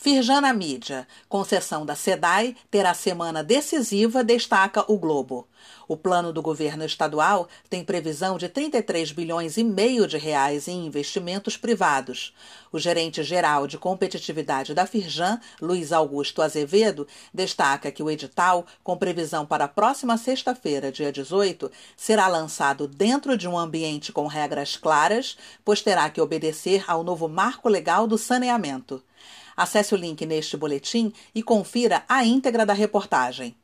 Firjana Mídia, concessão da SEDAI, terá semana decisiva, destaca o Globo. O plano do governo estadual tem previsão de 33 bilhões e meio de reais em investimentos privados. O gerente geral de competitividade da Firjan, Luiz Augusto Azevedo, destaca que o edital, com previsão para a próxima sexta-feira, dia 18, será lançado dentro de um ambiente com regras claras, pois terá que obedecer ao novo marco legal do saneamento. Acesse o link neste boletim e confira a íntegra da reportagem.